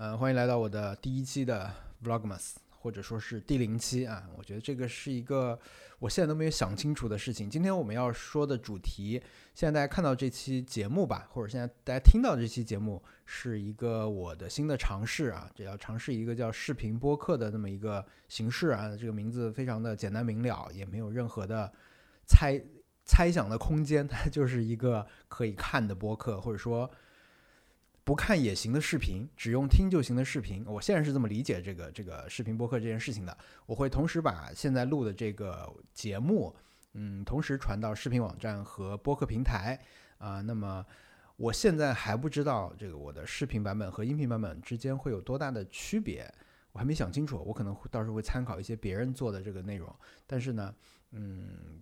呃，欢迎来到我的第一期的 Vlogmas，或者说是第零期啊。我觉得这个是一个我现在都没有想清楚的事情。今天我们要说的主题，现在大家看到这期节目吧，或者现在大家听到这期节目，是一个我的新的尝试啊。这要尝试一个叫视频播客的那么一个形式啊。这个名字非常的简单明了，也没有任何的猜猜想的空间，它就是一个可以看的播客，或者说。不看也行的视频，只用听就行的视频，我现在是这么理解这个这个视频播客这件事情的。我会同时把现在录的这个节目，嗯，同时传到视频网站和播客平台啊。那么我现在还不知道这个我的视频版本和音频版本之间会有多大的区别，我还没想清楚。我可能会到时候会参考一些别人做的这个内容，但是呢，嗯，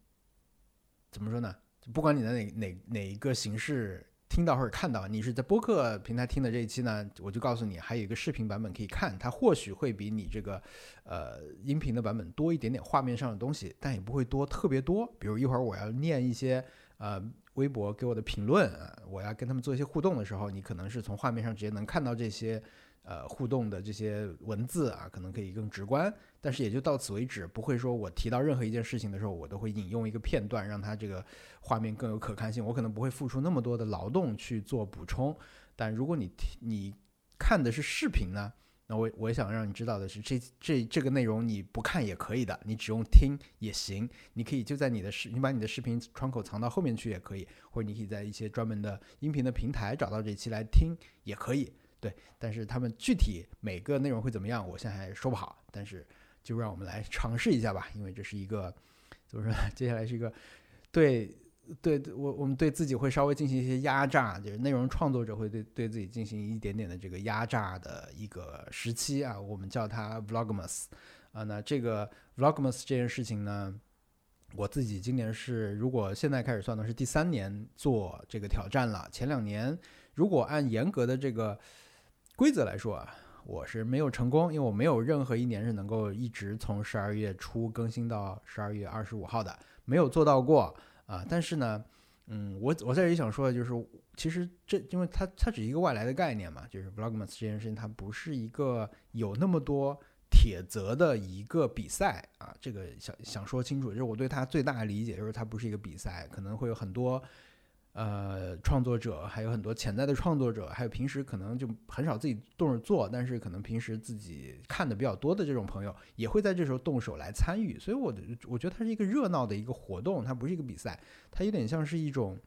怎么说呢？不管你的哪哪哪一个形式。听到或者看到，你是在播客平台听的这一期呢，我就告诉你，还有一个视频版本可以看，它或许会比你这个呃音频的版本多一点点画面上的东西，但也不会多特别多。比如一会儿我要念一些呃微博给我的评论，我要跟他们做一些互动的时候，你可能是从画面上直接能看到这些。呃，互动的这些文字啊，可能可以更直观，但是也就到此为止，不会说我提到任何一件事情的时候，我都会引用一个片段，让它这个画面更有可看性。我可能不会付出那么多的劳动去做补充，但如果你你看的是视频呢，那我我想让你知道的是，这这这个内容你不看也可以的，你只用听也行。你可以就在你的视，你把你的视频窗口藏到后面去也可以，或者你可以在一些专门的音频的平台找到这期来听也可以。对，但是他们具体每个内容会怎么样，我现在还说不好。但是就让我们来尝试一下吧，因为这是一个怎么说呢？接下来是一个对对我我们对自己会稍微进行一些压榨，就是内容创作者会对对自己进行一点点的这个压榨的一个时期啊，我们叫它 Vlogmas 啊。那这个 Vlogmas 这件事情呢，我自己今年是如果现在开始算的是第三年做这个挑战了，前两年如果按严格的这个。规则来说啊，我是没有成功，因为我没有任何一年是能够一直从十二月初更新到十二月二十五号的，没有做到过啊。但是呢，嗯，我我在这里想说的就是，其实这因为它它只是一个外来的概念嘛，就是 Vlogmas 这件事情，它不是一个有那么多铁则的一个比赛啊。这个想想说清楚，就是我对它最大的理解就是它不是一个比赛，可能会有很多。呃，创作者还有很多潜在的创作者，还有平时可能就很少自己动手做，但是可能平时自己看的比较多的这种朋友，也会在这时候动手来参与。所以，我的我觉得它是一个热闹的一个活动，它不是一个比赛，它有点像是一种。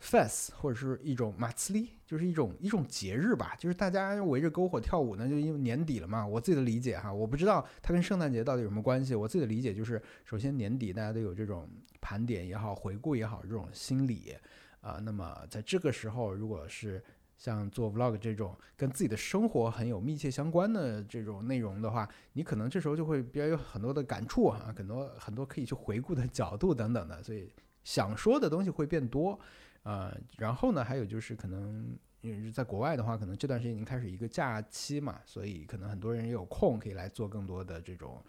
Fest 或者是一种马茨里，就是一种一种节日吧，就是大家围着篝火跳舞呢，就因为年底了嘛。我自己的理解哈，我不知道它跟圣诞节到底有什么关系。我自己的理解就是，首先年底大家都有这种盘点也好、回顾也好这种心理啊。那么在这个时候，如果是像做 vlog 这种跟自己的生活很有密切相关的这种内容的话，你可能这时候就会比较有很多的感触啊，很多很多可以去回顾的角度等等的，所以想说的东西会变多。呃，然后呢，还有就是可能因为在国外的话，可能这段时间已经开始一个假期嘛，所以可能很多人也有空可以来做更多的这种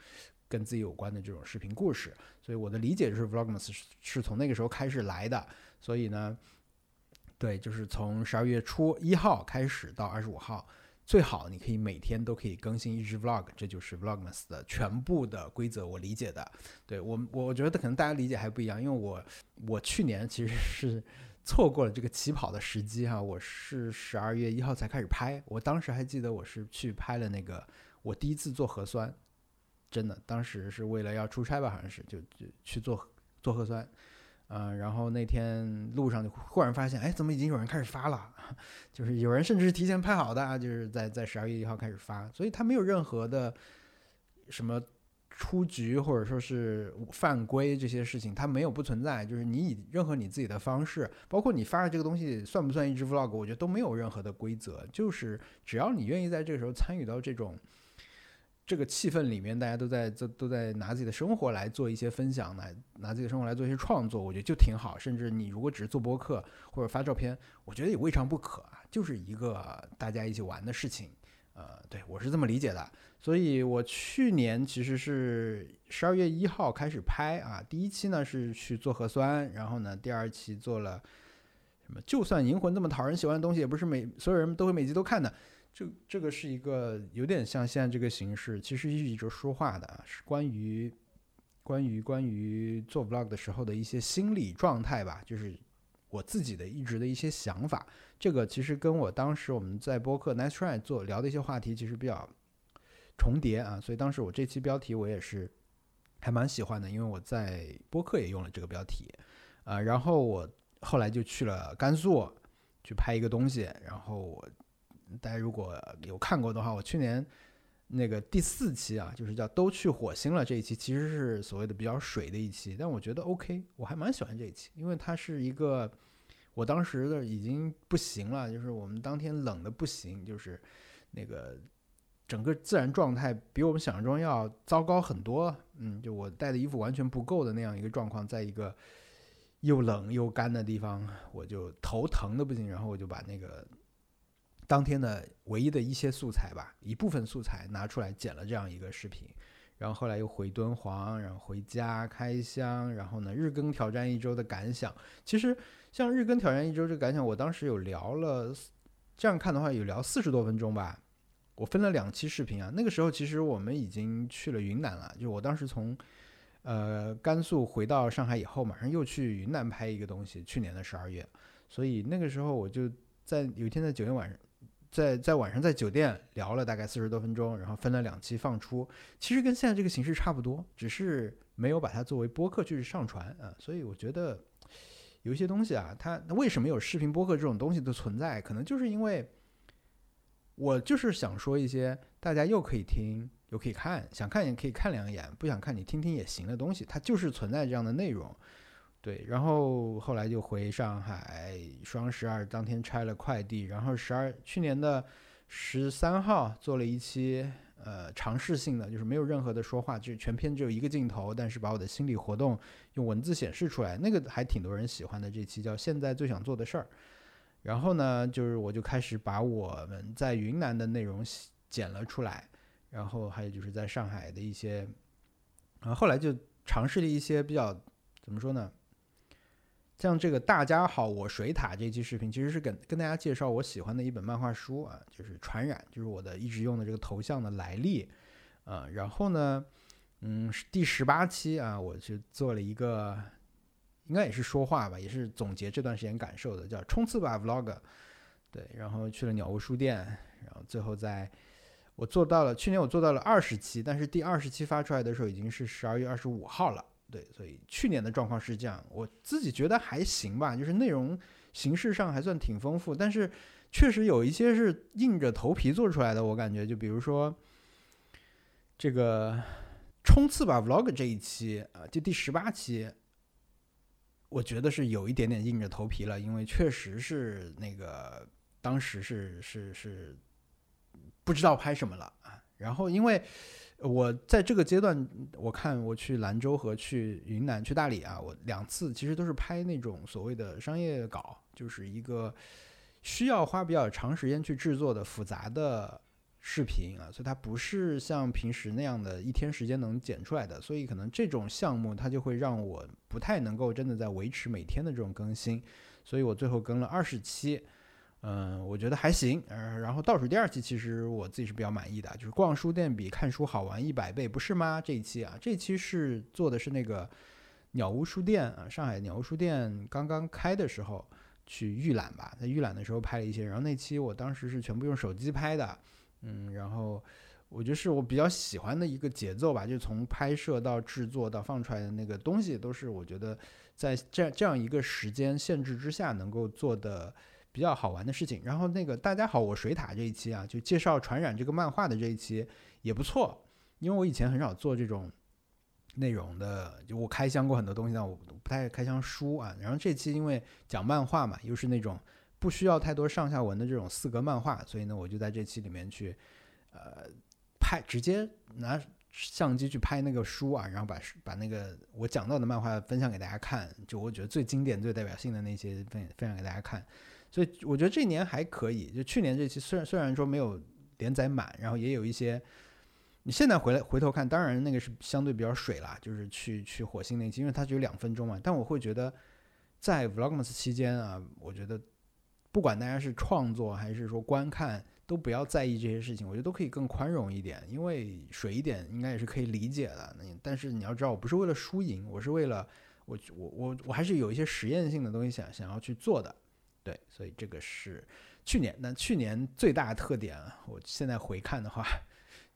跟自己有关的这种视频故事。所以我的理解就是 Vlogmas 是是从那个时候开始来的。所以呢，对，就是从十二月初一号开始到二十五号，最好你可以每天都可以更新一支 Vlog，这就是 Vlogmas 的全部的规则。我理解的，对我我觉得可能大家理解还不一样，因为我我去年其实是。错过了这个起跑的时机哈，我是十二月一号才开始拍，我当时还记得我是去拍了那个我第一次做核酸，真的，当时是为了要出差吧，好像是就就去做做核酸，嗯，然后那天路上就忽然发现，哎，怎么已经有人开始发了？就是有人甚至是提前拍好的啊，就是在在十二月一号开始发，所以他没有任何的什么。出局或者说是犯规这些事情，它没有不存在。就是你以任何你自己的方式，包括你发的这个东西算不算一支 vlog，我觉得都没有任何的规则。就是只要你愿意在这个时候参与到这种这个气氛里面，大家都在都都在拿自己的生活来做一些分享，来拿自己的生活来做一些创作，我觉得就挺好。甚至你如果只是做播客或者发照片，我觉得也未尝不可啊，就是一个大家一起玩的事情。呃，对我是这么理解的，所以我去年其实是十二月一号开始拍啊，第一期呢是去做核酸，然后呢第二期做了什么？就算银魂这么讨人喜欢的东西，也不是每所有人都会每集都看的。这这个是一个有点像现在这个形式，其实一直说话的，是关于关于关于做 vlog 的时候的一些心理状态吧，就是我自己的一直的一些想法。这个其实跟我当时我们在播客 Nice Try 做聊的一些话题其实比较重叠啊，所以当时我这期标题我也是还蛮喜欢的，因为我在播客也用了这个标题啊，然后我后来就去了甘肃去拍一个东西，然后我。大家如果有看过的话，我去年那个第四期啊，就是叫“都去火星了”这一期，其实是所谓的比较水的一期，但我觉得 OK，我还蛮喜欢这一期，因为它是一个我当时的已经不行了，就是我们当天冷的不行，就是那个整个自然状态比我们想象中要糟糕很多，嗯，就我带的衣服完全不够的那样一个状况，在一个又冷又干的地方，我就头疼的不行，然后我就把那个。当天的唯一的一些素材吧，一部分素材拿出来剪了这样一个视频，然后后来又回敦煌，然后回家开箱，然后呢日更挑战一周的感想。其实像日更挑战一周这个感想，我当时有聊了，这样看的话有聊四十多分钟吧。我分了两期视频啊，那个时候其实我们已经去了云南了，就我当时从呃甘肃回到上海以后，马上又去云南拍一个东西，去年的十二月，所以那个时候我就在有一天在酒店晚上。在在晚上在酒店聊了大概四十多分钟，然后分了两期放出，其实跟现在这个形式差不多，只是没有把它作为播客去上传啊。所以我觉得有一些东西啊，它为什么有视频播客这种东西的存在，可能就是因为我就是想说一些大家又可以听又可以看，想看也可以看两眼，不想看你听听也行的东西，它就是存在这样的内容。对，然后后来就回上海，双十二当天拆了快递，然后十二去年的十三号做了一期，呃，尝试性的，就是没有任何的说话，就全篇只有一个镜头，但是把我的心理活动用文字显示出来，那个还挺多人喜欢的。这期叫现在最想做的事儿，然后呢，就是我就开始把我们在云南的内容剪了出来，然后还有就是在上海的一些，然后后来就尝试了一些比较怎么说呢？像这个大家好，我水塔这期视频其实是跟跟大家介绍我喜欢的一本漫画书啊，就是《传染》，就是我的一直用的这个头像的来历啊。然后呢，嗯，第十八期啊，我就做了一个，应该也是说话吧，也是总结这段时间感受的，叫冲刺吧 Vlog。对，然后去了鸟屋书店，然后最后在我做到了，去年我做到了二十期，但是第二十期发出来的时候已经是十二月二十五号了。对，所以去年的状况是这样，我自己觉得还行吧，就是内容形式上还算挺丰富，但是确实有一些是硬着头皮做出来的，我感觉就比如说这个冲刺吧 Vlog 这一期啊，就第十八期，我觉得是有一点点硬着头皮了，因为确实是那个当时是是是不知道拍什么了啊，然后因为。我在这个阶段，我看我去兰州和去云南、去大理啊，我两次其实都是拍那种所谓的商业稿，就是一个需要花比较长时间去制作的复杂的视频啊，所以它不是像平时那样的一天时间能剪出来的，所以可能这种项目它就会让我不太能够真的在维持每天的这种更新，所以我最后更了二十期。嗯，我觉得还行。嗯，然后倒数第二期其实我自己是比较满意的，就是逛书店比看书好玩一百倍，不是吗？这一期啊，这一期是做的是那个鸟屋书店啊，上海鸟屋书店刚刚开的时候去预览吧，在预览的时候拍了一些。然后那期我当时是全部用手机拍的，嗯，然后我觉得是我比较喜欢的一个节奏吧，就从拍摄到制作到放出来的那个东西，都是我觉得在这样这样一个时间限制之下能够做的。比较好玩的事情，然后那个大家好，我水塔这一期啊，就介绍传染这个漫画的这一期也不错，因为我以前很少做这种内容的，就我开箱过很多东西，但我不太开箱书啊。然后这期因为讲漫画嘛，又是那种不需要太多上下文的这种四格漫画，所以呢，我就在这期里面去呃拍，直接拿相机去拍那个书啊，然后把把那个我讲到的漫画分享给大家看，就我觉得最经典、最代表性的那些分分享给大家看。所以我觉得这年还可以，就去年这期虽然虽然说没有连载满，然后也有一些，你现在回来回头看，当然那个是相对比较水啦，就是去去火星那期，因为它只有两分钟嘛。但我会觉得，在 Vlogmas 期间啊，我觉得不管大家是创作还是说观看，都不要在意这些事情，我觉得都可以更宽容一点，因为水一点应该也是可以理解的。但是你要知道，我不是为了输赢，我是为了我我我我还是有一些实验性的东西想想要去做的，对，所以这个是去年。那去年最大的特点，我现在回看的话，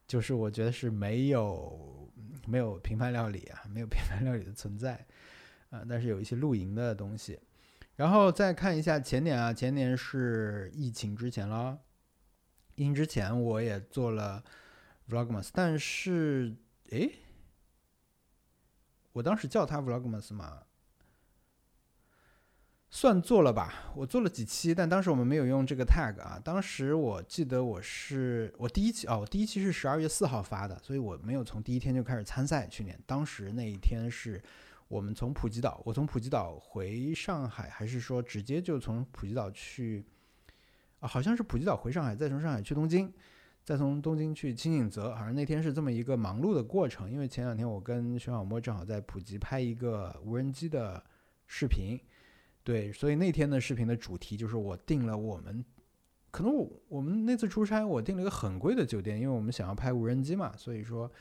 就是我觉得是没有没有平凡料理啊，没有平凡料理的存在啊，但是有一些露营的东西。然后再看一下前年啊，前年是疫情之前了。疫情之前我也做了 Vlogmas，但是诶，我当时叫它 Vlogmas 嘛，算做了吧。我做了几期，但当时我们没有用这个 tag 啊。当时我记得我是我第一期哦，我第一期是十二月四号发的，所以我没有从第一天就开始参赛。去年当时那一天是我们从普吉岛，我从普吉岛回上海，还是说直接就从普吉岛去？啊，好像是普吉岛回上海，再从上海去东京，再从东京去青井泽，好像那天是这么一个忙碌的过程。因为前两天我跟徐小沫正好在普吉拍一个无人机的视频，对，所以那天的视频的主题就是我订了我们，可能我我们那次出差我订了一个很贵的酒店，因为我们想要拍无人机嘛，所以说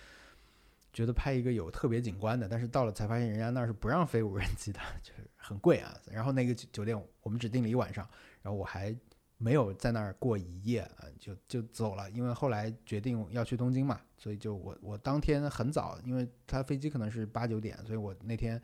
觉得拍一个有特别景观的，但是到了才发现人家那是不让飞无人机的，就是很贵啊。然后那个酒店我们只订了一晚上，然后我还。没有在那儿过一夜啊，就就走了。因为后来决定要去东京嘛，所以就我我当天很早，因为他飞机可能是八九点，所以我那天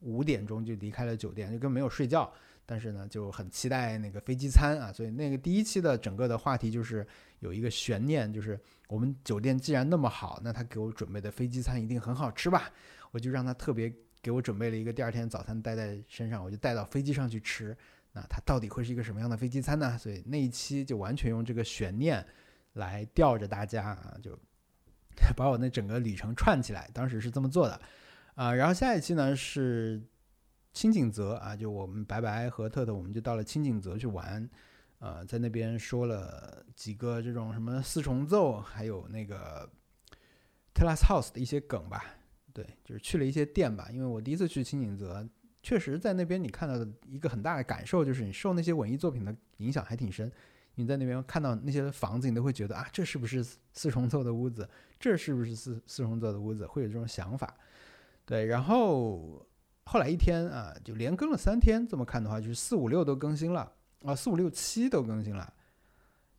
五点钟就离开了酒店，就跟没有睡觉。但是呢，就很期待那个飞机餐啊，所以那个第一期的整个的话题就是有一个悬念，就是我们酒店既然那么好，那他给我准备的飞机餐一定很好吃吧？我就让他特别给我准备了一个第二天早餐带在身上，我就带到飞机上去吃。那它到底会是一个什么样的飞机餐呢？所以那一期就完全用这个悬念来吊着大家啊，就 把我那整个旅程串起来。当时是这么做的啊。然后下一期呢是清景泽啊，就我们白白和特特，我们就到了清景泽去玩，呃，在那边说了几个这种什么四重奏，还有那个 Terrace House 的一些梗吧。对，就是去了一些店吧，因为我第一次去清景泽。确实，在那边你看到的一个很大的感受就是，你受那些文艺作品的影响还挺深。你在那边看到那些房子，你都会觉得啊，这是不是四重奏的屋子？这是不是四四重奏的屋子？会有这种想法。对，然后后来一天啊，就连更了三天。这么看的话，就是四五六都更新了啊，四五六七都更新了。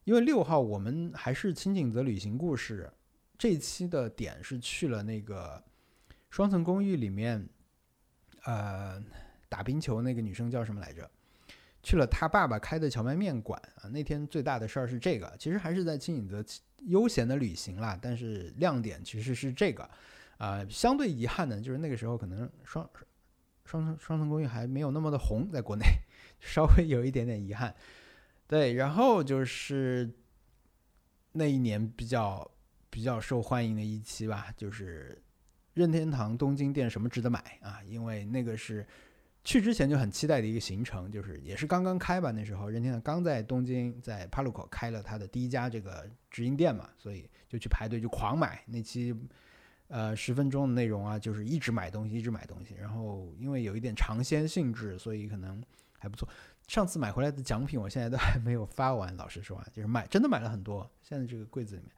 因为六号我们还是清景泽旅行故事这一期的点是去了那个双层公寓里面。呃，打冰球那个女生叫什么来着？去了他爸爸开的荞麦面馆啊。那天最大的事儿是这个，其实还是在青影泽悠闲的旅行啦。但是亮点其实是这个，啊，相对遗憾的就是那个时候可能双双层双层公寓还没有那么的红，在国内 稍微有一点点遗憾。对，然后就是那一年比较比较受欢迎的一期吧，就是。任天堂东京店什么值得买啊？因为那个是去之前就很期待的一个行程，就是也是刚刚开吧，那时候任天堂刚在东京在帕路口开了他的第一家这个直营店嘛，所以就去排队就狂买那期呃十分钟的内容啊，就是一直买东西一直买东西，然后因为有一点尝鲜性质，所以可能还不错。上次买回来的奖品我现在都还没有发完，老实说啊，就是买真的买了很多，现在这个柜子里面。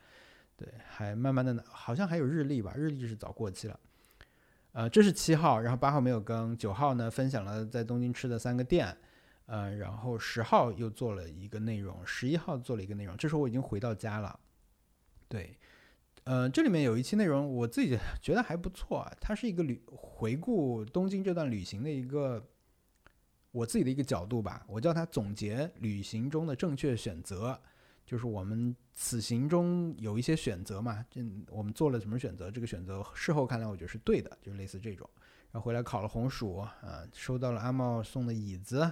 对，还慢慢的，好像还有日历吧，日历是早过期了。呃，这是七号，然后八号没有更，九号呢分享了在东京吃的三个店，呃，然后十号又做了一个内容，十一号做了一个内容，这时候我已经回到家了。对，呃，这里面有一期内容，我自己 觉得还不错啊，它是一个旅回顾东京这段旅行的一个我自己的一个角度吧，我叫它总结旅行中的正确选择。就是我们此行中有一些选择嘛，这我们做了什么选择？这个选择事后看来，我觉得是对的，就类似这种。然后回来烤了红薯啊，收到了阿茂送的椅子。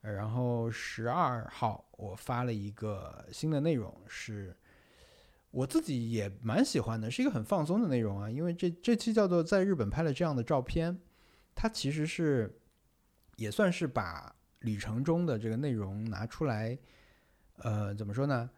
然后十二号我发了一个新的内容，是我自己也蛮喜欢的，是一个很放松的内容啊。因为这这期叫做在日本拍了这样的照片，它其实是也算是把旅程中的这个内容拿出来。呃，怎么说呢？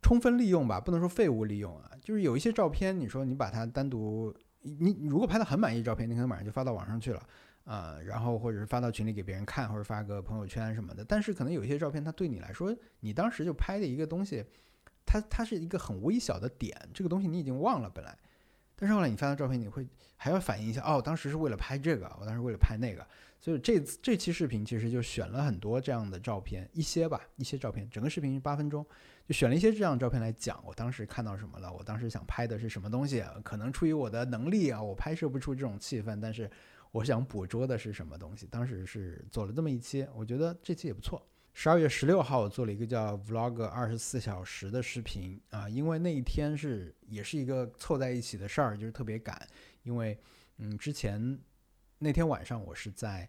充分利用吧，不能说废物利用啊。就是有一些照片，你说你把它单独，你如果拍的很满意照片，你可能马上就发到网上去了啊，然后或者是发到群里给别人看，或者发个朋友圈什么的。但是可能有一些照片，它对你来说，你当时就拍的一个东西，它它是一个很微小的点，这个东西你已经忘了本来，但是后来你翻到照片，你会还要反应一下，哦，当时是为了拍这个，我当时为了拍那个。所以这这期视频其实就选了很多这样的照片，一些吧，一些照片。整个视频是八分钟，就选了一些这样的照片来讲，我当时看到什么了，我当时想拍的是什么东西。可能出于我的能力啊，我拍摄不出这种气氛，但是我想捕捉的是什么东西。当时是做了这么一期，我觉得这期也不错。十二月十六号，我做了一个叫 Vlog 二十四小时的视频啊，因为那一天是也是一个凑在一起的事儿，就是特别赶，因为嗯之前。那天晚上我是在，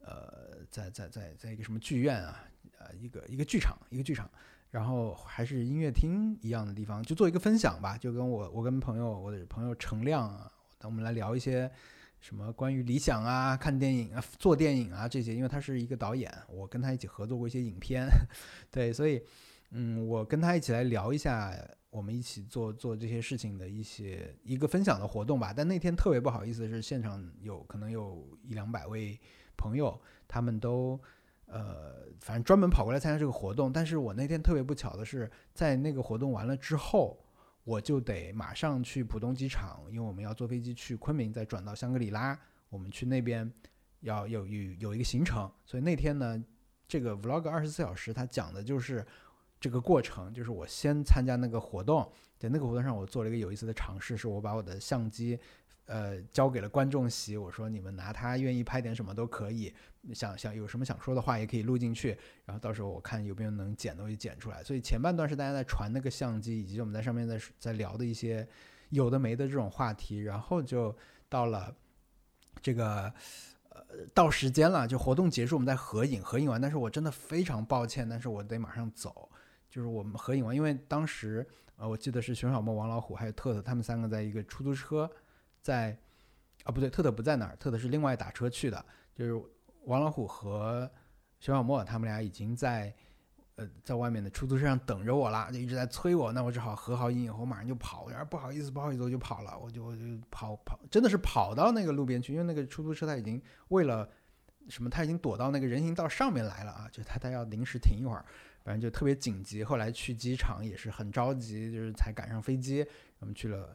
呃，在在在在一个什么剧院啊，呃，一个一个剧场，一个剧场，然后还是音乐厅一样的地方，就做一个分享吧，就跟我我跟朋友，我的朋友程亮啊，我们来聊一些什么关于理想啊、看电影啊、做电影啊这些，因为他是一个导演，我跟他一起合作过一些影片，对，所以嗯，我跟他一起来聊一下。我们一起做做这些事情的一些一个分享的活动吧。但那天特别不好意思，是现场有可能有一两百位朋友，他们都呃，反正专门跑过来参加这个活动。但是我那天特别不巧的是，在那个活动完了之后，我就得马上去浦东机场，因为我们要坐飞机去昆明，再转到香格里拉，我们去那边要有有有一个行程。所以那天呢，这个 Vlog 二十四小时，它讲的就是。这个过程就是我先参加那个活动，在那个活动上，我做了一个有意思的尝试，是我把我的相机，呃，交给了观众席，我说你们拿它，愿意拍点什么都可以，想想有什么想说的话也可以录进去，然后到时候我看有没有能剪东西剪出来。所以前半段是大家在传那个相机，以及我们在上面在在聊的一些有的没的这种话题，然后就到了这个呃。到时间了，就活动结束，我们再合影，合影完。但是我真的非常抱歉，但是我得马上走。就是我们合影完，因为当时呃，我记得是熊小莫、王老虎还有特特，他们三个在一个出租车，在啊不对，特特不在那儿，特特是另外打车去的。就是王老虎和熊小莫他们俩已经在。呃，在外面的出租车上等着我了，就一直在催我，那我只好合好影以后马上就跑。然后不好意思，不好意思，我就跑了，我就我就跑跑，真的是跑到那个路边去，因为那个出租车他已经为了什么，他已经躲到那个人行道上面来了啊，就他他要临时停一会儿，反正就特别紧急。后来去机场也是很着急，就是才赶上飞机，我们去了。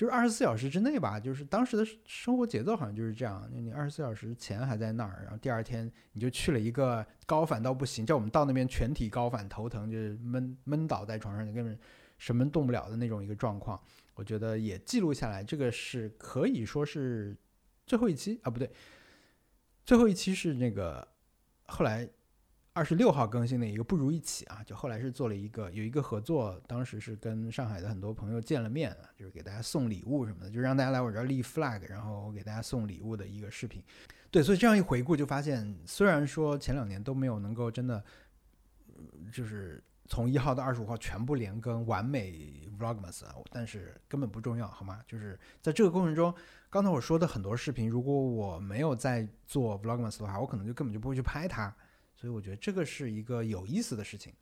就是二十四小时之内吧，就是当时的生活节奏好像就是这样。你二十四小时前还在那儿，然后第二天你就去了一个高反到不行，叫我们到那边全体高反头疼，就是闷闷倒在床上，你根本什么动不了的那种一个状况。我觉得也记录下来，这个是可以说是最后一期啊，不对，最后一期是那个后来。二十六号更新的一个不如一起啊，就后来是做了一个有一个合作，当时是跟上海的很多朋友见了面啊，就是给大家送礼物什么的，就让大家来我这儿立 flag，然后我给大家送礼物的一个视频。对，所以这样一回顾就发现，虽然说前两年都没有能够真的，就是从一号到二十五号全部连更完美 vlogmas，但是根本不重要，好吗？就是在这个过程中，刚才我说的很多视频，如果我没有在做 vlogmas 的话，我可能就根本就不会去拍它。所以我觉得这个是一个有意思的事情，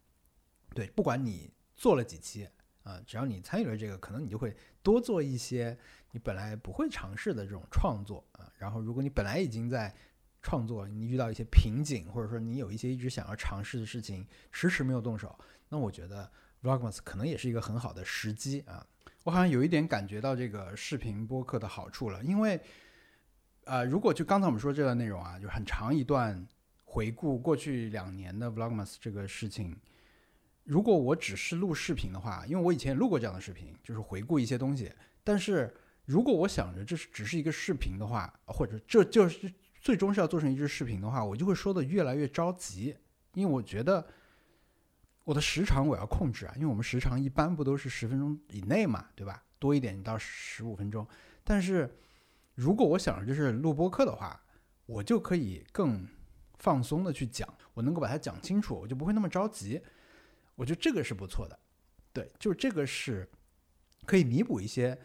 对，不管你做了几期啊，只要你参与了这个，可能你就会多做一些你本来不会尝试的这种创作啊。然后，如果你本来已经在创作，你遇到一些瓶颈，或者说你有一些一直想要尝试的事情，迟迟没有动手，那我觉得 Vlogmas 可能也是一个很好的时机啊。我好像有一点感觉到这个视频播客的好处了，因为呃，如果就刚才我们说这个内容啊，就很长一段。回顾过去两年的 Vlogmas 这个事情，如果我只是录视频的话，因为我以前也录过这样的视频，就是回顾一些东西。但是如果我想着这是只是一个视频的话，或者这就是最终是要做成一支视频的话，我就会说的越来越着急，因为我觉得我的时长我要控制啊，因为我们时长一般不都是十分钟以内嘛，对吧？多一点到十五分钟。但是如果我想着就是录播客的话，我就可以更。放松的去讲，我能够把它讲清楚，我就不会那么着急。我觉得这个是不错的，对，就是这个是可以弥补一些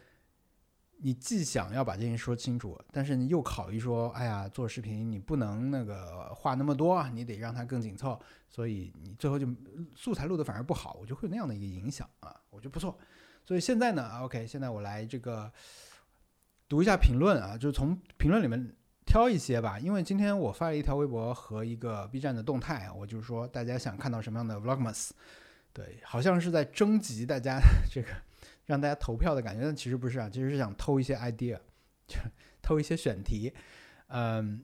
你既想要把这件事说清楚，但是你又考虑说，哎呀，做视频你不能那个话那么多啊，你得让它更紧凑，所以你最后就素材录的反而不好，我就会有那样的一个影响啊，我觉得不错。所以现在呢，OK，现在我来这个读一下评论啊，就是从评论里面。挑一些吧，因为今天我发了一条微博和一个 B 站的动态，我就是说大家想看到什么样的 Vlogmas，对，好像是在征集大家 这个让大家投票的感觉，但其实不是啊，其实是想偷一些 idea，就 偷一些选题，嗯，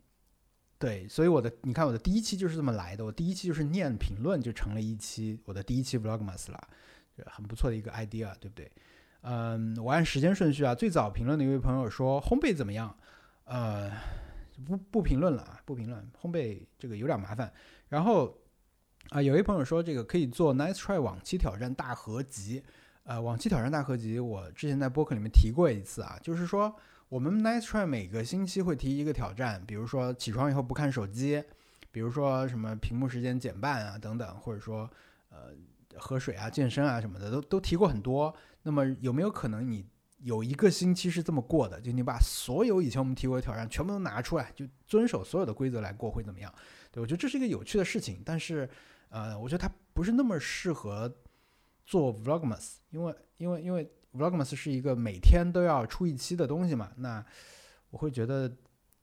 对，所以我的你看我的第一期就是这么来的，我第一期就是念评论就成了一期我的第一期 Vlogmas 了，很不错的一个 idea，对不对？嗯，我按时间顺序啊，最早评论的一位朋友说烘焙怎么样？呃，不不评论了啊，不评论，烘焙这个有点麻烦。然后啊，有一朋友说这个可以做 Nice Try 往期挑战大合集。呃，往期挑战大合集，我之前在播客里面提过一次啊，就是说我们 Nice Try 每个星期会提一个挑战，比如说起床以后不看手机，比如说什么屏幕时间减半啊等等，或者说呃喝水啊、健身啊什么的，都都提过很多。那么有没有可能你有一个星期是这么过的？就你把所有以前我们提过的挑战全部都拿出来，就遵守所有的规则来过，会怎么样？对我觉得这是一个有趣的事情，但是呃，我觉得它不是那么适合做 vlogmas，因为因为因为 vlogmas 是一个每天都要出一期的东西嘛，那我会觉得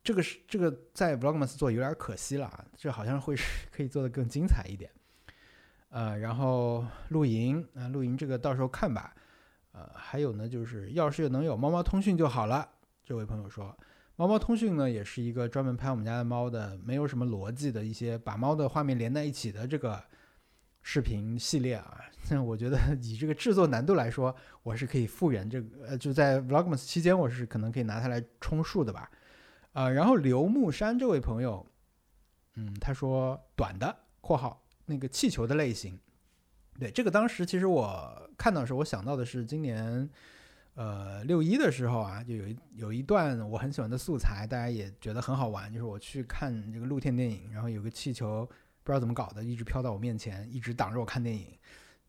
这个是这个在 vlogmas 做有点可惜了啊，这好像会是可以做的更精彩一点。呃，然后露营啊，露营这个到时候看吧。呃，还有呢，就是要是能有猫猫通讯就好了。这位朋友说，猫猫通讯呢，也是一个专门拍我们家的猫的，没有什么逻辑的一些把猫的画面连在一起的这个视频系列啊。那 我觉得 以这个制作难度来说，我是可以复原这个，呃，就在 Vlogmas 期间，我是可能可以拿它来充数的吧。呃，然后刘木山这位朋友，嗯，他说短的（括号那个气球的类型）。对这个，当时其实我看到的时候，我想到的是今年，呃，六一的时候啊，就有一有一段我很喜欢的素材，大家也觉得很好玩，就是我去看这个露天电影，然后有个气球不知道怎么搞的，一直飘到我面前，一直挡着我看电影，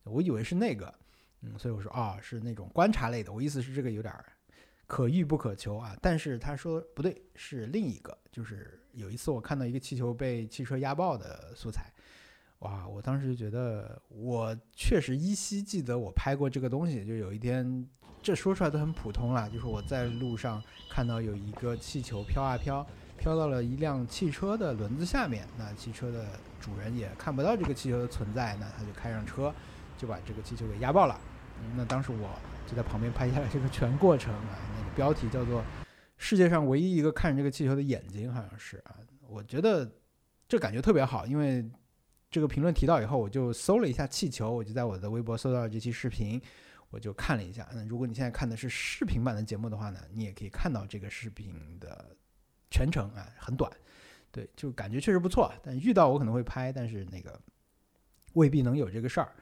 我以为是那个，嗯，所以我说啊，是那种观察类的，我意思是这个有点可遇不可求啊，但是他说不对，是另一个，就是有一次我看到一个气球被汽车压爆的素材。哇！我当时就觉得，我确实依稀记得我拍过这个东西。就有一天，这说出来都很普通啦，就是我在路上看到有一个气球飘啊飘，飘到了一辆汽车的轮子下面。那汽车的主人也看不到这个气球的存在，那他就开上车，就把这个气球给压爆了。那当时我就在旁边拍下来这个全过程啊。那个标题叫做“世界上唯一一个看着这个气球的眼睛”，好像是啊。我觉得这感觉特别好，因为。这个评论提到以后，我就搜了一下气球，我就在我的微博搜到了这期视频，我就看了一下。那如果你现在看的是视频版的节目的话呢，你也可以看到这个视频的全程啊，很短，对，就感觉确实不错。但遇到我可能会拍，但是那个未必能有这个事儿。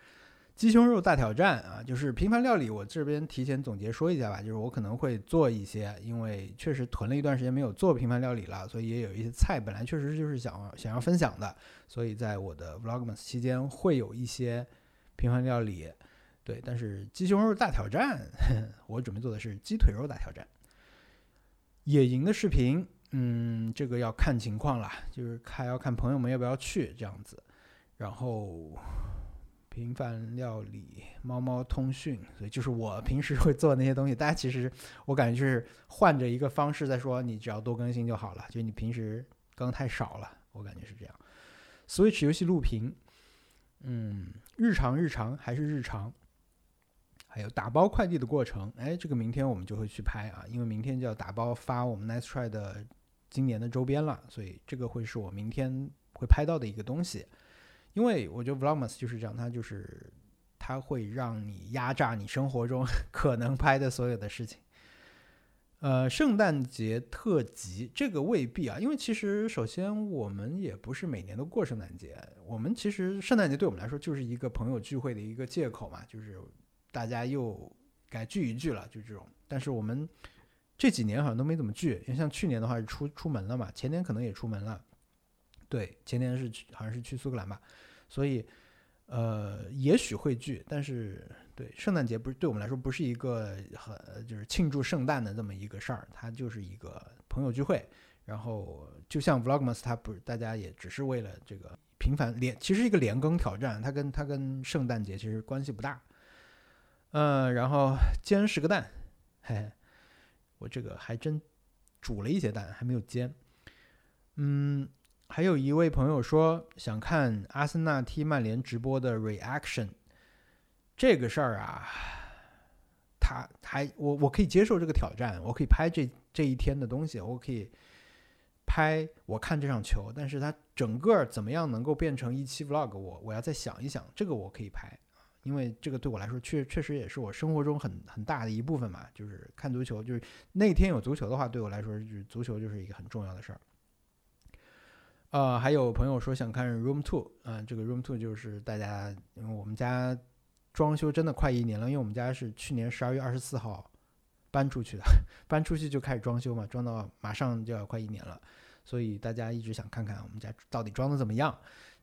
鸡胸肉大挑战啊，就是平凡料理。我这边提前总结说一下吧，就是我可能会做一些，因为确实囤了一段时间没有做平凡料理了，所以也有一些菜本来确实就是想想要分享的，所以在我的 Vlogmas 期间会有一些平凡料理。对，但是鸡胸肉大挑战，我准备做的是鸡腿肉大挑战。野营的视频，嗯，这个要看情况了，就是看要看朋友们要不要去这样子，然后。平凡料理、猫猫通讯，所以就是我平时会做那些东西。大家其实我感觉就是换着一个方式在说，你只要多更新就好了。就你平时更太少了，我感觉是这样。Switch 游戏录屏，嗯，日常日常还是日常。还有打包快递的过程，哎，这个明天我们就会去拍啊，因为明天就要打包发我们 Nice Try 的今年的周边了，所以这个会是我明天会拍到的一个东西。因为我觉得 Vlogmas 就是这样，它就是它会让你压榨你生活中 可能拍的所有的事情。呃，圣诞节特辑这个未必啊，因为其实首先我们也不是每年都过圣诞节，我们其实圣诞节对我们来说就是一个朋友聚会的一个借口嘛，就是大家又该聚一聚了，就这种。但是我们这几年好像都没怎么聚，因为像去年的话是出出门了嘛，前年可能也出门了，对，前年是好像是去苏格兰吧。所以，呃，也许会聚，但是对圣诞节不是对我们来说不是一个很就是庆祝圣诞的这么一个事儿，它就是一个朋友聚会。然后就像 Vlogmas，它不是大家也只是为了这个频繁连，其实一个连更挑战，它跟它跟圣诞节其实关系不大。嗯，然后煎十个蛋，嘿嘿，我这个还真煮了一些蛋，还没有煎。嗯，还有一位朋友说想看阿森纳踢曼联直播的 reaction，这个事儿啊，他还我我可以接受这个挑战，我可以拍这这一天的东西，我可以拍我看这场球，但是它整个怎么样能够变成一期 vlog，我我要再想一想，这个我可以拍。因为这个对我来说，确确实也是我生活中很很大的一部分嘛。就是看足球，就是那天有足球的话，对我来说，就是足球就是一个很重要的事儿。呃，还有朋友说想看 Room Two，啊，这个 Room Two 就是大家，因为我们家装修真的快一年了，因为我们家是去年十二月二十四号搬出去的，搬出去就开始装修嘛，装到马上就要快一年了，所以大家一直想看看我们家到底装的怎么样。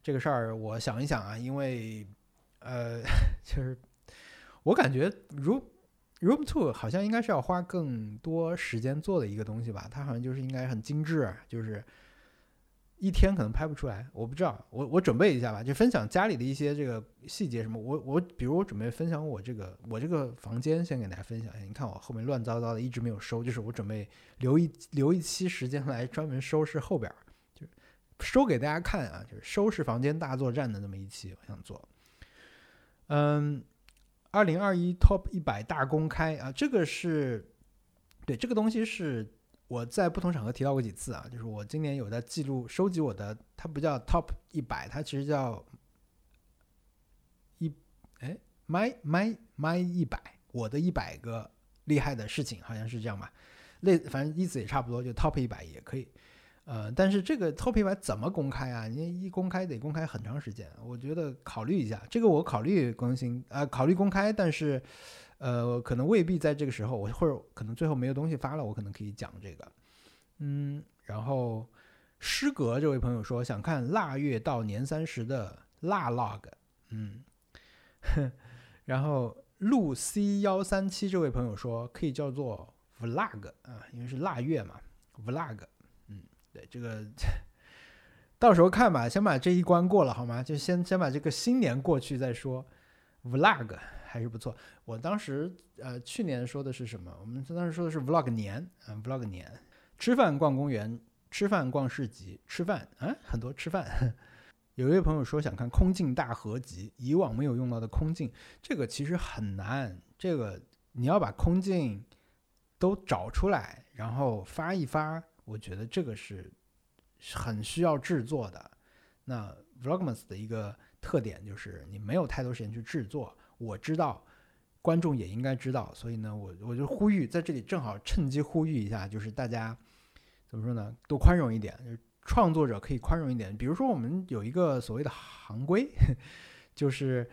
这个事儿我想一想啊，因为。呃，就是我感觉 room two 好像应该是要花更多时间做的一个东西吧。它好像就是应该很精致，就是一天可能拍不出来。我不知道，我我准备一下吧，就分享家里的一些这个细节什么。我我比如我准备分享我这个我这个房间，先给大家分享一下。你看我后面乱糟糟的，一直没有收，就是我准备留一留一期时间来专门收拾后边，就收给大家看啊，就是收拾房间大作战的那么一期，我想做。嗯，二零二一 Top 一百大公开啊，这个是对这个东西是我在不同场合提到过几次啊，就是我今年有在记录收集我的，它不叫 Top 一百，它其实叫一哎 My My My 一百，我的一百个厉害的事情，好像是这样吧，类反正意思也差不多，就 Top 一百也可以。呃，但是这个 top 一百怎么公开啊？你一公开得公开很长时间，我觉得考虑一下，这个我考虑更新，呃，考虑公开，但是，呃，可能未必在这个时候，我或者可能最后没有东西发了，我可能可以讲这个，嗯，然后诗格这位朋友说想看腊月到年三十的腊 log，嗯，然后陆 C 幺三七这位朋友说可以叫做 vlog 啊，因为是腊月嘛，vlog 嗯。对这个，到时候看吧，先把这一关过了好吗？就先先把这个新年过去再说。Vlog 还是不错。我当时呃去年说的是什么？我们当时说的是 Vlog 年啊，Vlog 年。吃饭逛公园，吃饭逛市集，吃饭啊很多吃饭。有一位朋友说想看空镜大合集，以往没有用到的空镜，这个其实很难。这个你要把空镜都找出来，然后发一发。我觉得这个是很需要制作的。那 Vlogmas 的一个特点就是你没有太多时间去制作。我知道观众也应该知道，所以呢，我我就呼吁在这里正好趁机呼吁一下，就是大家怎么说呢？多宽容一点，就是创作者可以宽容一点。比如说我们有一个所谓的行规，就是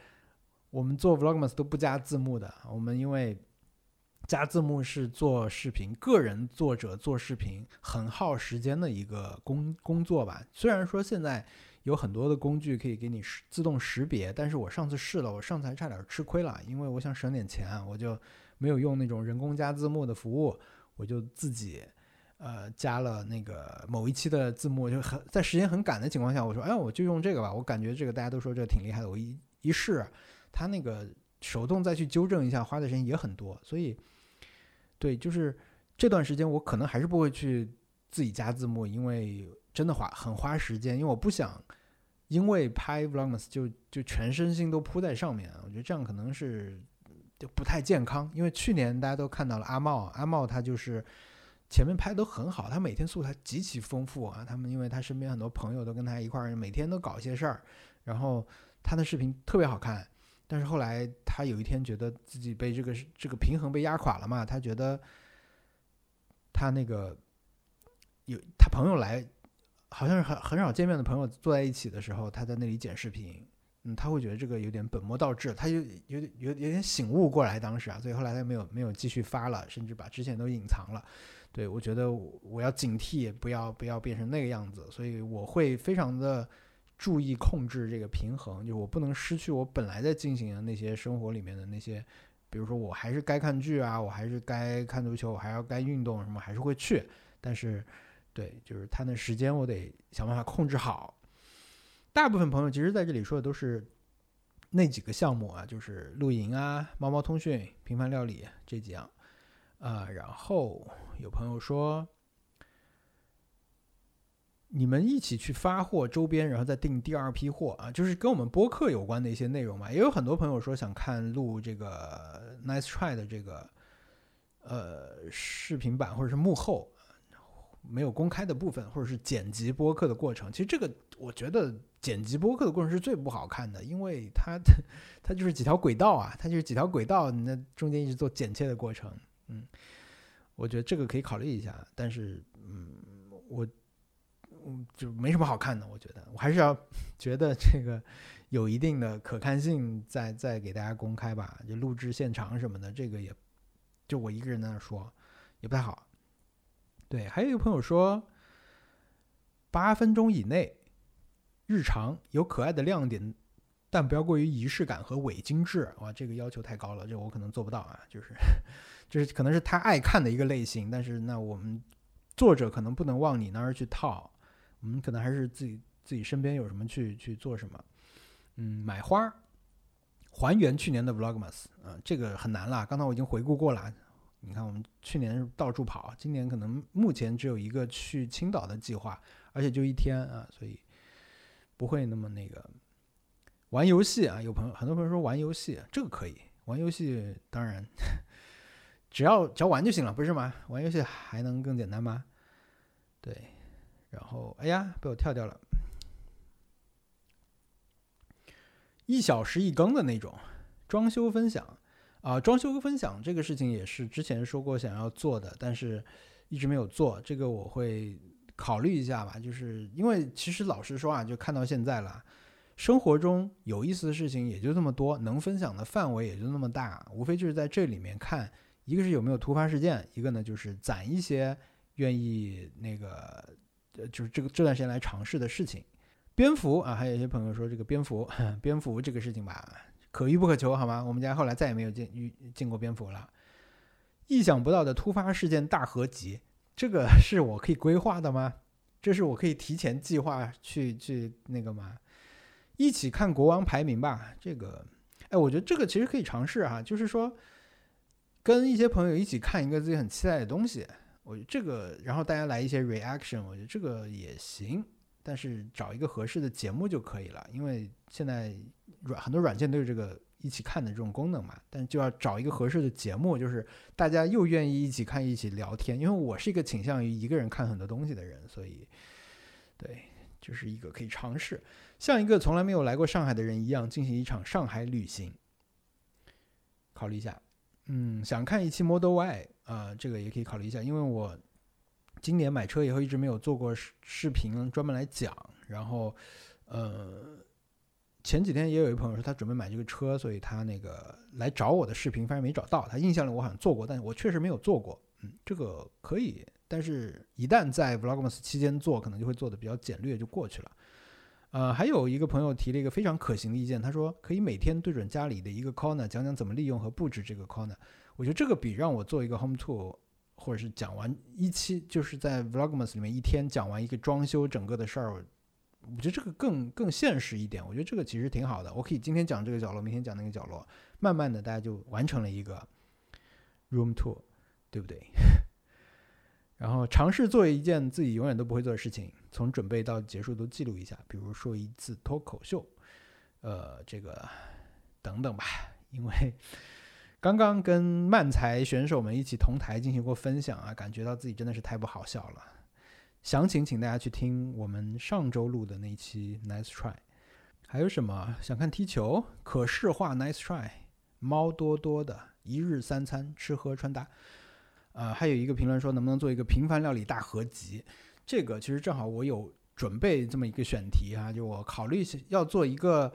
我们做 Vlogmas 都不加字幕的。我们因为加字幕是做视频，个人作者做视频很耗时间的一个工工作吧。虽然说现在有很多的工具可以给你自动识别，但是我上次试了，我上次还差点吃亏了，因为我想省点钱，我就没有用那种人工加字幕的服务，我就自己呃加了那个某一期的字幕，就很在时间很赶的情况下，我说哎，我就用这个吧，我感觉这个大家都说这挺厉害的，我一一试，它那个手动再去纠正一下，花的时间也很多，所以。对，就是这段时间我可能还是不会去自己加字幕，因为真的花很花时间。因为我不想因为拍 vlogmas 就就全身心都扑在上面，我觉得这样可能是就不太健康。因为去年大家都看到了阿茂，阿茂他就是前面拍的都很好，他每天素材极其丰富啊。他们因为他身边很多朋友都跟他一块儿，每天都搞一些事儿，然后他的视频特别好看。但是后来他有一天觉得自己被这个这个平衡被压垮了嘛，他觉得他那个有他朋友来，好像是很很少见面的朋友坐在一起的时候，他在那里剪视频，嗯，他会觉得这个有点本末倒置，他就有点有有点醒悟过来当时啊，所以后来他没有没有继续发了，甚至把之前都隐藏了。对我觉得我要警惕，不要不要变成那个样子，所以我会非常的。注意控制这个平衡，就我不能失去我本来在进行的那些生活里面的那些，比如说我还是该看剧啊，我还是该看足球，我还要该运动什么，还是会去。但是，对，就是他的时间我得想办法控制好。大部分朋友其实在这里说的都是那几个项目啊，就是露营啊、猫猫通讯、平凡料理这几样啊。然后有朋友说。你们一起去发货周边，然后再订第二批货啊，就是跟我们播客有关的一些内容嘛。也有很多朋友说想看录这个 Nice Try 的这个呃视频版或者是幕后没有公开的部分，或者是剪辑播客的过程。其实这个我觉得剪辑播客的过程是最不好看的，因为它 它就是几条轨道啊，它就是几条轨道，那中间一直做剪切的过程。嗯，我觉得这个可以考虑一下，但是嗯，我。嗯，就没什么好看的，我觉得我还是要 觉得这个有一定的可看性，再再给大家公开吧。就录制现场什么的，这个也就我一个人在那说，也不太好。对，还有一个朋友说，八分钟以内，日常有可爱的亮点，但不要过于仪式感和伪精致。哇，这个要求太高了，这我可能做不到啊。就是 就是可能是他爱看的一个类型，但是那我们作者可能不能往你那儿去套。我们可能还是自己自己身边有什么去去做什么，嗯，买花儿，还原去年的 Vlogmas，啊，这个很难了。刚才我已经回顾过了，你看我们去年到处跑，今年可能目前只有一个去青岛的计划，而且就一天啊，所以不会那么那个。玩游戏啊，有朋友很多朋友说玩游戏，这个可以玩游戏，当然 只要只要玩就行了，不是吗？玩游戏还能更简单吗？对。然后，哎呀，被我跳掉了。一小时一更的那种装修分享啊，装修分享这个事情也是之前说过想要做的，但是一直没有做。这个我会考虑一下吧。就是因为其实老实说啊，就看到现在了，生活中有意思的事情也就这么多，能分享的范围也就那么大，无非就是在这里面看，一个是有没有突发事件，一个呢就是攒一些愿意那个。呃，就是这个这段时间来尝试的事情，蝙蝠啊，还有一些朋友说这个蝙蝠，蝙蝠这个事情吧，可遇不可求，好吗？我们家后来再也没有见遇见过蝙蝠了。意想不到的突发事件大合集，这个是我可以规划的吗？这是我可以提前计划去去那个吗？一起看国王排名吧，这个，哎，我觉得这个其实可以尝试哈，就是说跟一些朋友一起看一个自己很期待的东西。我觉得这个，然后大家来一些 reaction，我觉得这个也行，但是找一个合适的节目就可以了，因为现在软很多软件都有这个一起看的这种功能嘛，但就要找一个合适的节目，就是大家又愿意一起看、一起聊天。因为我是一个倾向于一个人看很多东西的人，所以对，就是一个可以尝试，像一个从来没有来过上海的人一样进行一场上海旅行，考虑一下。嗯，想看一期 Model Y 啊，这个也可以考虑一下，因为我今年买车以后一直没有做过视视频专门来讲。然后，呃，前几天也有一朋友说他准备买这个车，所以他那个来找我的视频，发现没找到。他印象里我好像做过，但我确实没有做过。嗯，这个可以，但是一旦在 Vlogmas 期间做，可能就会做的比较简略，就过去了。呃，还有一个朋友提了一个非常可行的意见，他说可以每天对准家里的一个 corner 讲讲怎么利用和布置这个 corner。我觉得这个比让我做一个 home tour，或者是讲完一期，就是在 vlogmas 里面一天讲完一个装修整个的事儿，我觉得这个更更现实一点。我觉得这个其实挺好的，我可以今天讲这个角落，明天讲那个角落，慢慢的大家就完成了一个 room tour，对不对？然后尝试做一件自己永远都不会做的事情，从准备到结束都记录一下，比如说一次脱口秀，呃，这个等等吧。因为刚刚跟漫才选手们一起同台进行过分享啊，感觉到自己真的是太不好笑了。详情请大家去听我们上周录的那一期 Nice Try。还有什么想看踢球？可视化 Nice Try。猫多多的一日三餐吃喝穿搭。呃，还有一个评论说，能不能做一个平凡料理大合集？这个其实正好我有准备这么一个选题啊，就我考虑要做一个，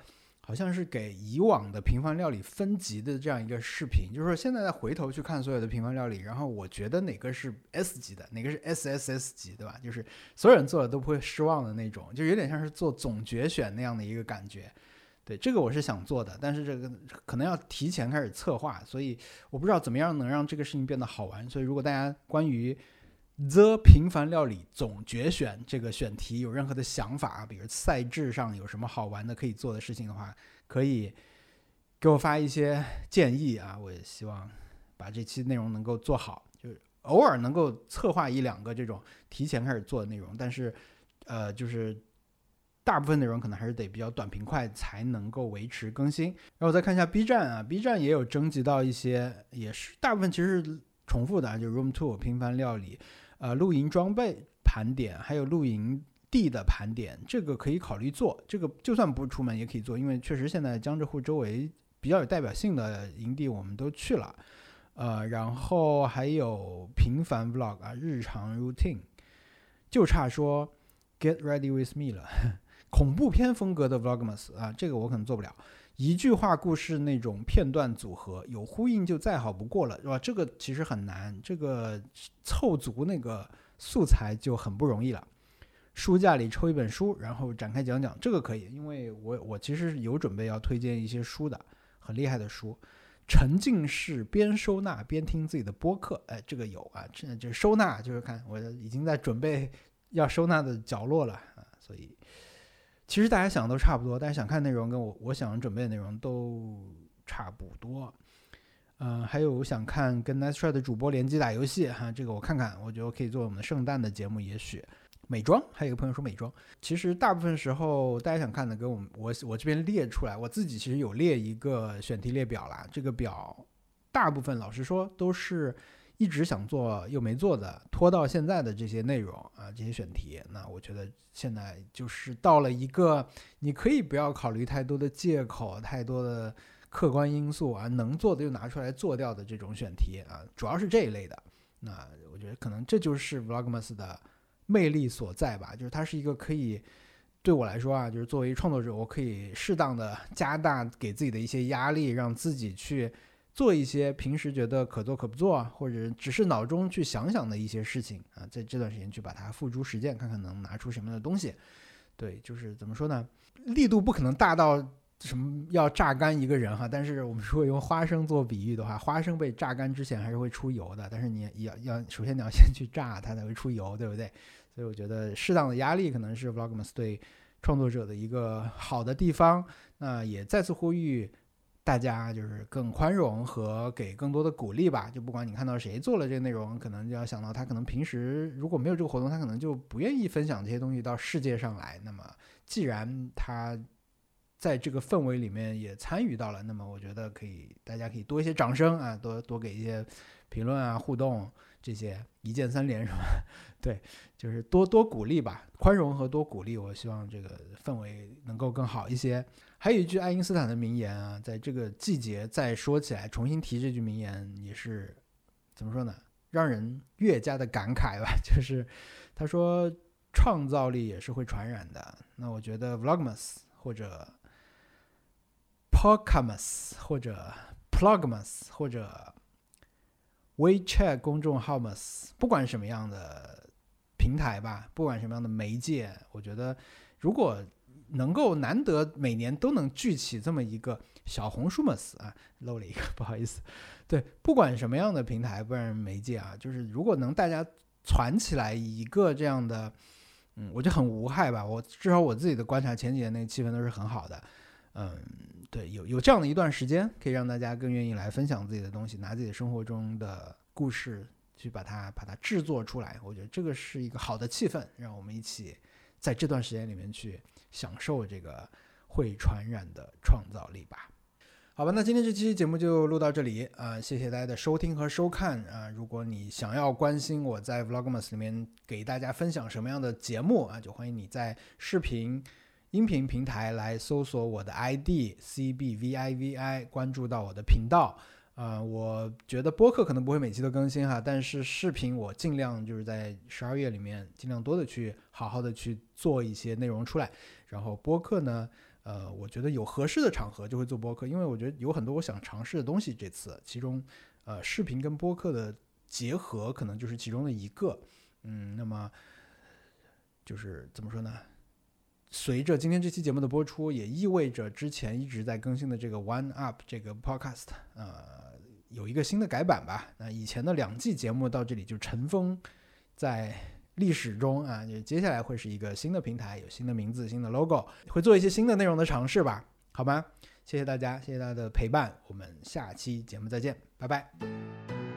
好像是给以往的平凡料理分级的这样一个视频。就是说，现在再回头去看所有的平凡料理，然后我觉得哪个是 S 级的，哪个是 SSS 级，对吧？就是所有人做的都不会失望的那种，就有点像是做总决选那样的一个感觉。对这个我是想做的，但是这个可能要提前开始策划，所以我不知道怎么样能让这个事情变得好玩。所以如果大家关于 The 平凡料理总决选这个选题有任何的想法，比如赛制上有什么好玩的可以做的事情的话，可以给我发一些建议啊！我也希望把这期内容能够做好，就是偶尔能够策划一两个这种提前开始做的内容，但是呃，就是大部分内容可能还是得比较短平快才能够维持更新。然后我再看一下 B 站啊，B 站也有征集到一些，也是大部分其实是重复的啊，就 Room Two 平凡料理，呃，露营装备盘点，还有露营地的盘点，这个可以考虑做。这个就算不出门也可以做，因为确实现在江浙沪周围比较有代表性的营地我们都去了。呃，然后还有平凡 vlog 啊，日常 routine，就差说 get ready with me 了，恐怖片风格的 vlogmas 啊，这个我可能做不了。一句话故事那种片段组合，有呼应就再好不过了，是吧？这个其实很难，这个凑足那个素材就很不容易了。书架里抽一本书，然后展开讲讲，这个可以，因为我我其实有准备要推荐一些书的，很厉害的书。沉浸式边收纳边听自己的播客，哎，这个有啊，这就收纳，就是看我已经在准备要收纳的角落了啊，所以其实大家想的都差不多，大家想看内容跟我我想准备的内容都差不多，嗯，还有想看跟 Nice Try 的主播联机打游戏哈，这个我看看，我觉得可以做我们的圣诞的节目，也许。美妆，还有一个朋友说美妆，其实大部分时候大家想看的，跟我们我我这边列出来，我自己其实有列一个选题列表啦。这个表大部分老实说都是一直想做又没做的，拖到现在的这些内容啊，这些选题。那我觉得现在就是到了一个你可以不要考虑太多的借口、太多的客观因素啊，能做的就拿出来做掉的这种选题啊，主要是这一类的。那我觉得可能这就是 Vlogmas 的。魅力所在吧，就是它是一个可以对我来说啊，就是作为创作者，我可以适当的加大给自己的一些压力，让自己去做一些平时觉得可做可不做，或者只是脑中去想想的一些事情啊，在这段时间去把它付诸实践，看看能拿出什么样的东西。对，就是怎么说呢，力度不可能大到什么要榨干一个人哈，但是我们如果用花生做比喻的话，花生被榨干之前还是会出油的，但是你要要首先你要先去榨它才会出油，对不对？所以我觉得适当的压力可能是 Vlogmas 对创作者的一个好的地方。那也再次呼吁大家，就是更宽容和给更多的鼓励吧。就不管你看到谁做了这个内容，可能就要想到他可能平时如果没有这个活动，他可能就不愿意分享这些东西到世界上来。那么既然他在这个氛围里面也参与到了，那么我觉得可以，大家可以多一些掌声啊，多多给一些评论啊，互动。这些一键三连是吧？对，就是多多鼓励吧，宽容和多鼓励，我希望这个氛围能够更好一些。还有一句爱因斯坦的名言啊，在这个季节再说起来，重新提这句名言也是怎么说呢？让人越加的感慨吧。就是他说，创造力也是会传染的。那我觉得 Vlogmas 或者 p o c a m a s 或者 Plugmas 或者。WeChat 公众号嘛，不管什么样的平台吧，不管什么样的媒介，我觉得如果能够难得每年都能聚起这么一个小红书嘛，啊，漏了一个，不好意思。对，不管什么样的平台，不然媒介啊，就是如果能大家攒起来一个这样的，嗯，我就很无害吧。我至少我自己的观察，前几年那个气氛都是很好的，嗯。对，有有这样的一段时间，可以让大家更愿意来分享自己的东西，拿自己生活中的故事去把它把它制作出来。我觉得这个是一个好的气氛，让我们一起在这段时间里面去享受这个会传染的创造力吧。好吧，那今天这期节目就录到这里啊，谢谢大家的收听和收看啊。如果你想要关心我在 Vlogmas 里面给大家分享什么样的节目啊，就欢迎你在视频。音频平台来搜索我的 ID CBVIVI，关注到我的频道。啊，我觉得播客可能不会每期都更新哈，但是视频我尽量就是在十二月里面尽量多的去好好的去做一些内容出来。然后播客呢，呃，我觉得有合适的场合就会做播客，因为我觉得有很多我想尝试的东西。这次其中，呃，视频跟播客的结合可能就是其中的一个。嗯，那么就是怎么说呢？随着今天这期节目的播出，也意味着之前一直在更新的这个 One Up 这个 Podcast，呃，有一个新的改版吧。那以前的两季节目到这里就尘封在历史中啊，就接下来会是一个新的平台，有新的名字、新的 logo，会做一些新的内容的尝试吧？好吗？谢谢大家，谢谢大家的陪伴，我们下期节目再见，拜拜。